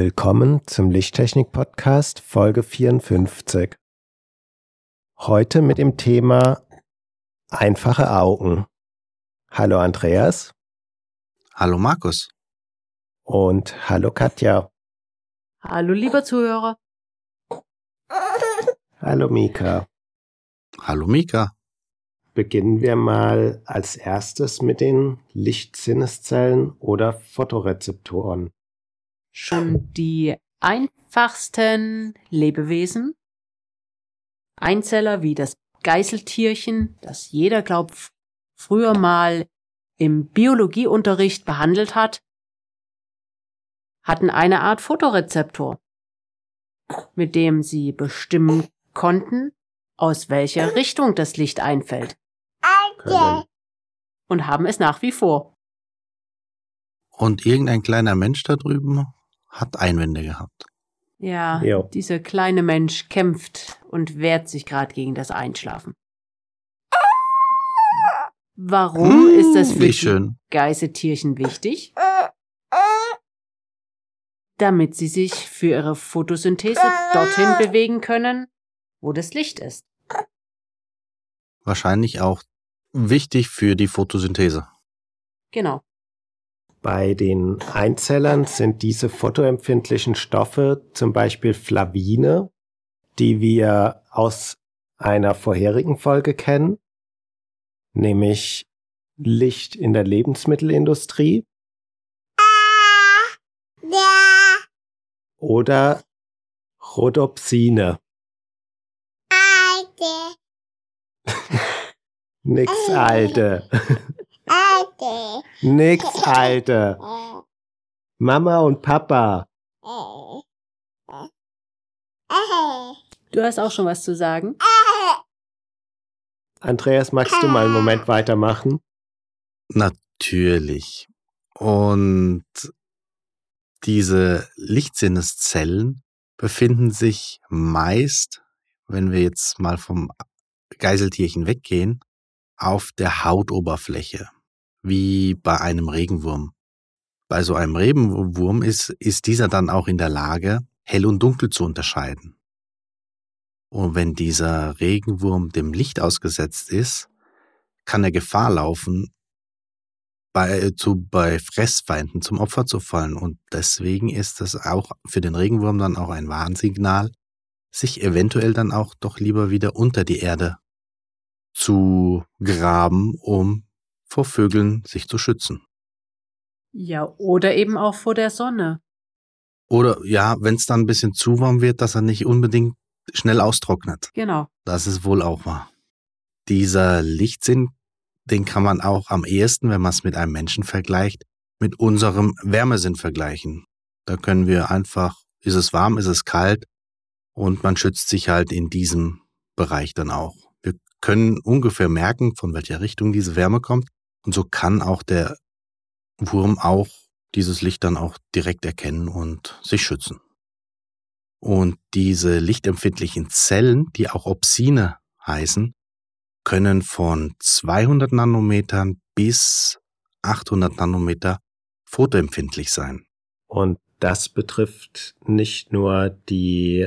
Willkommen zum Lichttechnik-Podcast Folge 54. Heute mit dem Thema einfache Augen. Hallo Andreas. Hallo Markus. Und hallo Katja. Hallo lieber Zuhörer. Hallo Mika. Hallo Mika. Beginnen wir mal als erstes mit den Lichtsinneszellen oder Photorezeptoren schon die einfachsten Lebewesen. Einzeller wie das Geißeltierchen, das jeder glaubt früher mal im Biologieunterricht behandelt hat, hatten eine Art Fotorezeptor, mit dem sie bestimmen konnten, aus welcher Richtung das Licht einfällt. Können. Und haben es nach wie vor. Und irgendein kleiner Mensch da drüben hat Einwände gehabt. Ja, Jo. dieser kleine Mensch kämpft und wehrt sich gerade gegen das Einschlafen. Warum Hm, ist das für die schön. Geißeltierchen wichtig? Damit sie sich für ihre Photosynthese dorthin bewegen können, wo das Licht ist. Wahrscheinlich auch wichtig für die Photosynthese. Genau. Bei den Einzellern sind diese photoempfindlichen Stoffe zum Beispiel Flavine, die wir aus einer vorherigen Folge kennen, nämlich Licht in der Lebensmittelindustrie oder Rhodopsine. Nix, Alte. Nix, Alte. Mama und Papa. Du hast auch schon was zu sagen? Andreas, magst du mal einen Moment weitermachen? Natürlich. Und diese Lichtsinneszellen befinden sich meist, wenn wir jetzt mal vom Geiseltierchen weggehen, auf der Hautoberfläche, wie bei einem Regenwurm. Bei so einem Regenwurm ist, ist dieser dann auch in der Lage, hell und dunkel zu unterscheiden. Und wenn dieser Regenwurm dem Licht ausgesetzt ist, kann er Gefahr laufen, bei, zu, bei Fressfeinden zum Opfer zu fallen. Und deswegen ist das auch für den Regenwurm dann auch ein Warnsignal, sich eventuell dann auch doch lieber wieder unter die Erde zu graben, um vor Vögeln sich zu schützen. Ja, oder eben auch vor der Sonne. Oder ja, wenn es dann ein bisschen zu warm wird, dass er nicht unbedingt schnell austrocknet. Genau. Das ist wohl auch wahr. Dieser Lichtsinn, den kann man auch am ehesten, wenn man es mit einem Menschen vergleicht, mit unserem Wärmesinn vergleichen. Da können wir einfach, ist es warm, ist es kalt und man schützt sich halt in diesem Bereich dann auch. Wir können ungefähr merken, von welcher Richtung diese Wärme kommt und so kann auch der Wurm auch dieses Licht dann auch direkt erkennen und sich schützen. Und diese lichtempfindlichen Zellen, die auch Opsine heißen, können von 200 Nanometern bis 800 Nanometer photoempfindlich sein. Und das betrifft nicht nur die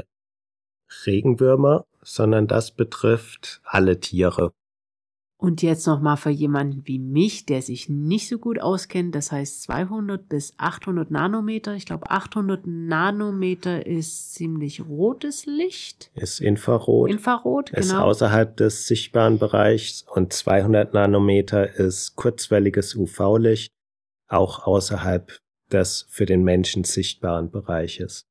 Regenwürmer, sondern das betrifft alle Tiere. Und jetzt nochmal für jemanden wie mich, der sich nicht so gut auskennt, das heißt 200 bis 800 Nanometer. Ich glaube, 800 Nanometer ist ziemlich rotes Licht. Ist Infrarot, Infrarot, ist genau. außerhalb des sichtbaren Bereichs und 200 Nanometer ist kurzwelliges UV-Licht, auch außerhalb des für den Menschen sichtbaren Bereiches.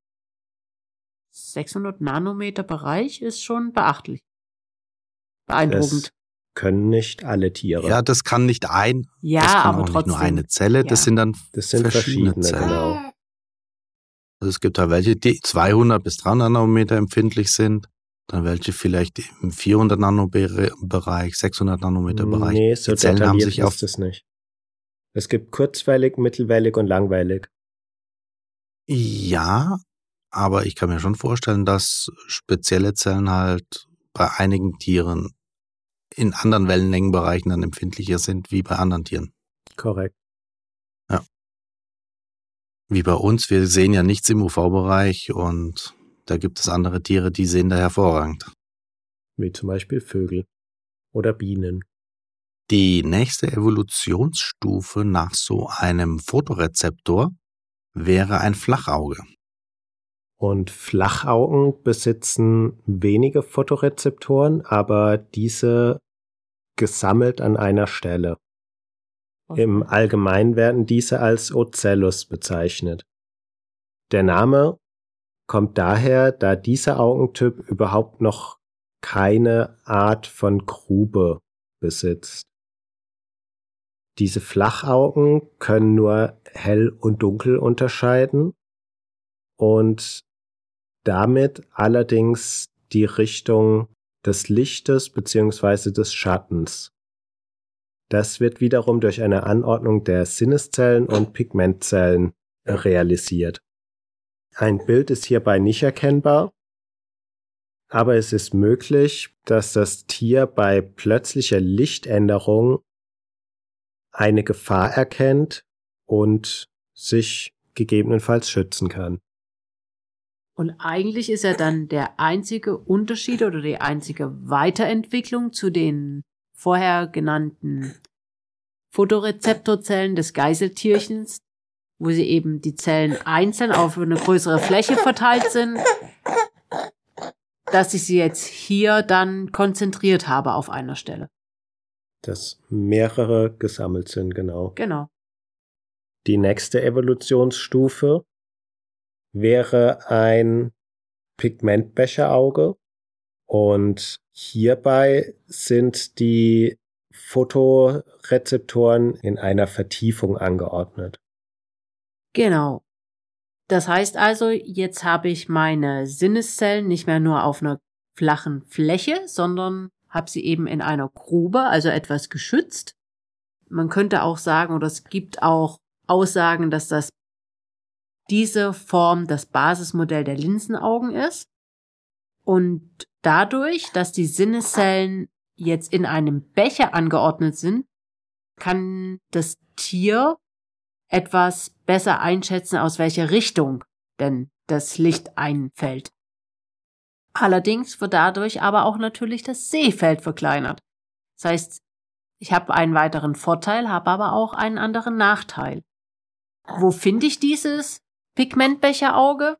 600 Nanometer Bereich ist schon beachtlich. Beeindruckend. Können nicht alle Tiere. Ja, das kann nicht ein, Ja, das kann aber auch nicht trotzdem. nur eine Zelle, das ja. sind dann das sind verschiedene verschiedene, Zellen. genau. Also es gibt da welche, die 200 bis 300 Nanometer empfindlich sind, dann welche vielleicht im 400 Nanometer Bereich, 600 Nanometer Bereich. Nee, so die Zellen haben sich auf ist es nicht. Es gibt kurzwellig, mittelwellig und langwellig. Ja, aber ich kann mir schon vorstellen, dass spezielle Zellen halt bei einigen Tieren in anderen Wellenlängenbereichen dann empfindlicher sind wie bei anderen Tieren. Korrekt. Wie bei uns, wir sehen ja nichts im UV-Bereich und da gibt es andere Tiere, die sehen da hervorragend. Wie zum Beispiel Vögel oder Bienen. Die nächste Evolutionsstufe nach so einem Fotorezeptor wäre ein Flachauge. Und Flachaugen besitzen wenige Photorezeptoren, aber diese gesammelt an einer Stelle. Im Allgemeinen werden diese als Ocellus bezeichnet. Der Name kommt daher, da dieser Augentyp überhaupt noch keine Art von Grube besitzt. Diese Flachaugen können nur hell und dunkel unterscheiden und damit allerdings die Richtung des Lichtes beziehungsweise des Schattens. Das wird wiederum durch eine Anordnung der Sinneszellen und Pigmentzellen realisiert. Ein Bild ist hierbei nicht erkennbar, aber es ist möglich, dass das Tier bei plötzlicher Lichtänderung eine Gefahr erkennt und sich gegebenenfalls schützen kann. Und eigentlich ist ja dann der einzige Unterschied oder die einzige Weiterentwicklung zu den vorher genannten Photorezeptorzellen des Geiseltierchens, wo sie eben die Zellen einzeln auf eine größere Fläche verteilt sind, dass ich sie jetzt hier dann konzentriert habe auf einer Stelle. Dass mehrere gesammelt sind, genau. Genau. Die nächste Evolutionsstufe wäre ein Pigmentbecherauge und hierbei sind die Photorezeptoren in einer Vertiefung angeordnet. Genau. Das heißt also, jetzt habe ich meine Sinneszellen nicht mehr nur auf einer flachen Fläche, sondern habe sie eben in einer Grube, also etwas geschützt. Man könnte auch sagen, oder es gibt auch Aussagen, dass das diese Form das Basismodell der Linsenaugen ist. Und dadurch, dass die Sinneszellen jetzt in einem Becher angeordnet sind, kann das Tier etwas besser einschätzen, aus welcher Richtung denn das Licht einfällt. Allerdings wird dadurch aber auch natürlich das Sehfeld verkleinert. Das heißt, ich habe einen weiteren Vorteil, habe aber auch einen anderen Nachteil. Wo finde ich dieses Pigmentbecherauge?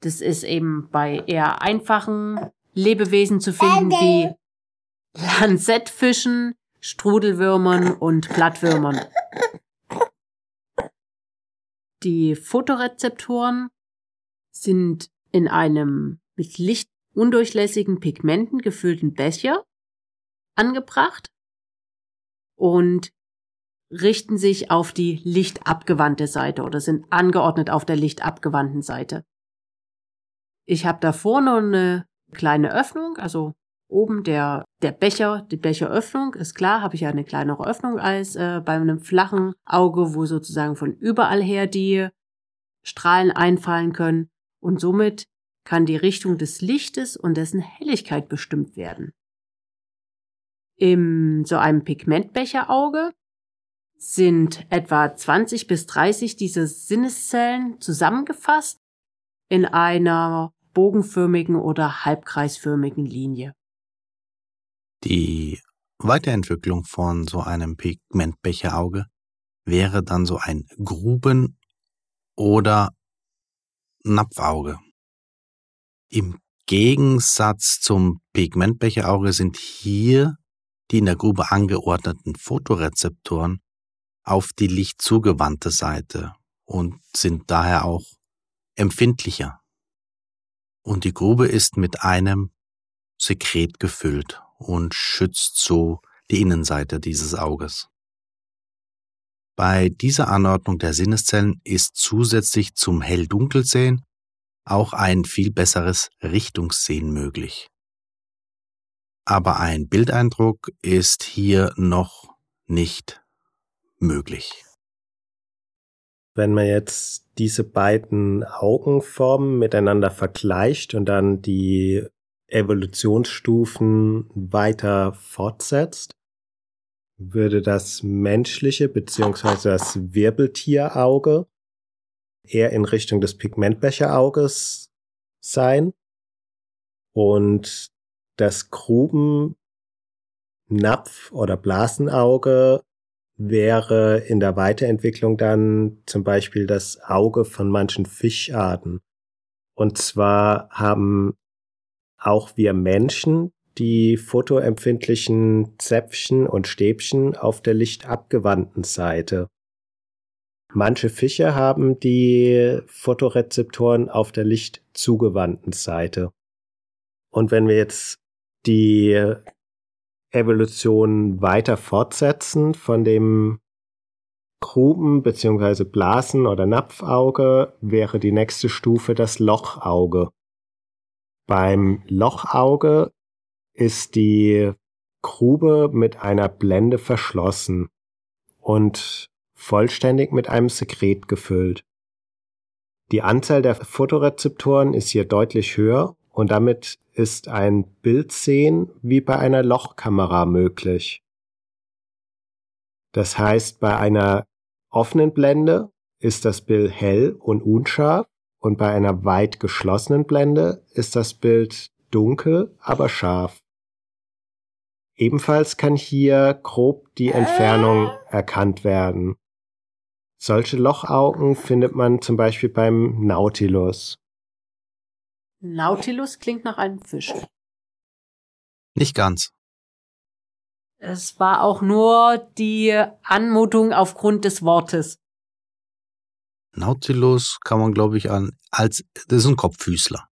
Das ist eben bei eher einfachen Lebewesen zu finden wie Lanzettfischen, Strudelwürmern und Plattwürmern. Die Photorezeptoren sind in einem mit Licht undurchlässigen Pigmenten gefüllten Becher angebracht und richten sich auf die lichtabgewandte Seite oder sind angeordnet auf der lichtabgewandten Seite. Ich habe davor noch eine kleine Öffnung, also oben der, der Becher, die Becheröffnung, ist klar, habe ich ja eine kleinere Öffnung als äh, bei einem flachen Auge, wo sozusagen von überall her die Strahlen einfallen können und somit kann die Richtung des Lichtes und dessen Helligkeit bestimmt werden. In so einem Pigmentbecherauge sind etwa 20 bis 30 dieser Sinneszellen zusammengefasst in einer bogenförmigen oder halbkreisförmigen Linie. Die Weiterentwicklung von so einem Pigmentbecherauge wäre dann so ein Gruben- oder Napfauge. Im Gegensatz zum Pigmentbecherauge sind hier die in der Grube angeordneten Photorezeptoren auf die lichtzugewandte Seite und sind daher auch empfindlicher. Und die Grube ist mit einem Sekret gefüllt und schützt so die Innenseite dieses Auges. Bei dieser Anordnung der Sinneszellen ist zusätzlich zum Hell-Dunkel-Sehen auch ein viel besseres Richtungssehen möglich. Aber ein Bildeindruck ist hier noch nicht möglich. Wenn man jetzt diese beiden Augenformen miteinander vergleicht und dann die Evolutionsstufen weiter fortsetzt, würde das menschliche bzw. das Wirbeltierauge eher in Richtung des Pigmentbecherauges sein und das Gruben Napf- oder Blasenauge wäre in der Weiterentwicklung dann zum Beispiel das Auge von manchen Fischarten. Und zwar haben auch wir Menschen die fotoempfindlichen Zäpfchen und Stäbchen auf der lichtabgewandten Seite. Manche Fische haben die Fotorezeptoren auf der lichtzugewandten Seite. Und wenn wir jetzt die Evolution weiter fortsetzen von dem Gruben- bzw. Blasen- oder Napfauge, wäre die nächste Stufe das Lochauge. Beim Lochauge ist die Grube mit einer Blende verschlossen und vollständig mit einem Sekret gefüllt. Die Anzahl der Fotorezeptoren ist hier deutlich höher und damit ist ein Bildsehen wie bei einer Lochkamera möglich. Das heißt, bei einer offenen Blende ist das Bild hell und unscharf und bei einer weit geschlossenen Blende ist das Bild dunkel, aber scharf. Ebenfalls kann hier grob die Entfernung erkannt werden. Solche Lochaugen findet man zum Beispiel beim Nautilus. Nautilus klingt nach einem Fisch. Nicht ganz. Es war auch nur die Anmutung aufgrund des Wortes. Nautilus kann man, glaube ich, an als das ist ein Kopffüßler.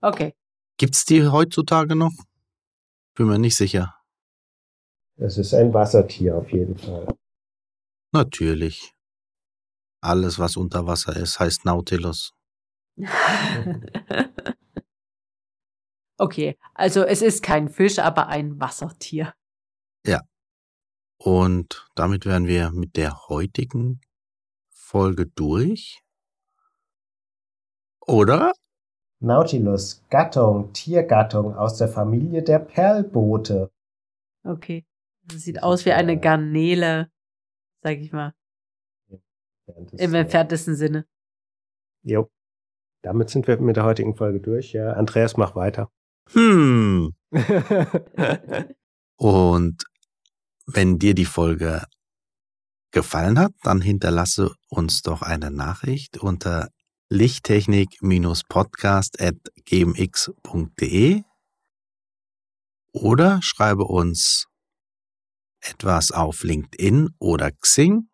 Okay. Gibt's die heutzutage noch? Bin mir nicht sicher. Es ist ein Wassertier auf jeden Fall. Natürlich. Alles, was unter Wasser ist, heißt Nautilus. okay, also es ist kein Fisch, aber ein Wassertier. Und damit wären wir mit der heutigen Folge durch. Oder? Nautilus, Gattung, Tiergattung aus der Familie der Perlboote. Okay. Das sieht aus wie eine Garnele, sag ich mal, im entferntesten Sinne. Jo. Damit sind wir mit der heutigen Folge durch. Ja, Andreas, mach weiter. Hm. Und wenn dir die Folge gefallen hat, dann hinterlasse uns doch eine Nachricht unter lichttechnik-podcast.gmx.de oder schreibe uns etwas auf LinkedIn oder Xing.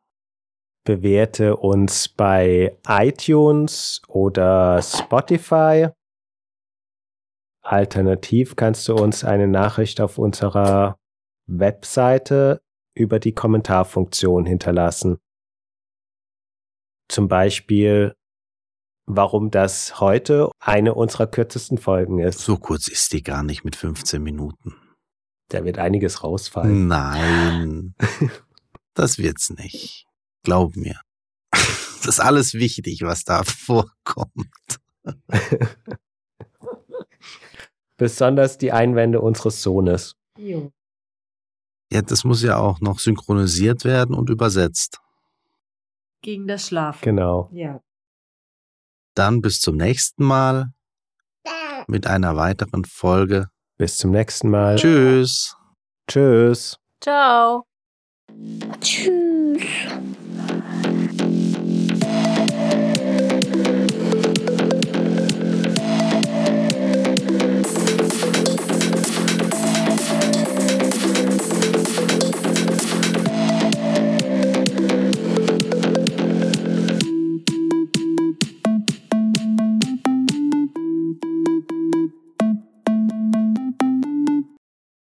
Bewerte uns bei iTunes oder Spotify. Alternativ kannst du uns eine Nachricht auf unserer Webseite über die Kommentarfunktion hinterlassen. Zum Beispiel, warum das heute eine unserer kürzesten Folgen ist. So kurz ist die gar nicht mit 15 Minuten. Da wird einiges rausfallen. Nein, das wird's nicht. Glaub mir. Das ist alles wichtig, was da vorkommt. Besonders die Einwände unseres Sohnes. Jo. Ja, das muss ja auch noch synchronisiert werden und übersetzt. Gegen das Schlafen. Genau. Ja. Dann bis zum nächsten Mal mit einer weiteren Folge. Bis zum nächsten Mal. Tschüss. Tschüss. Ciao. Tschüss.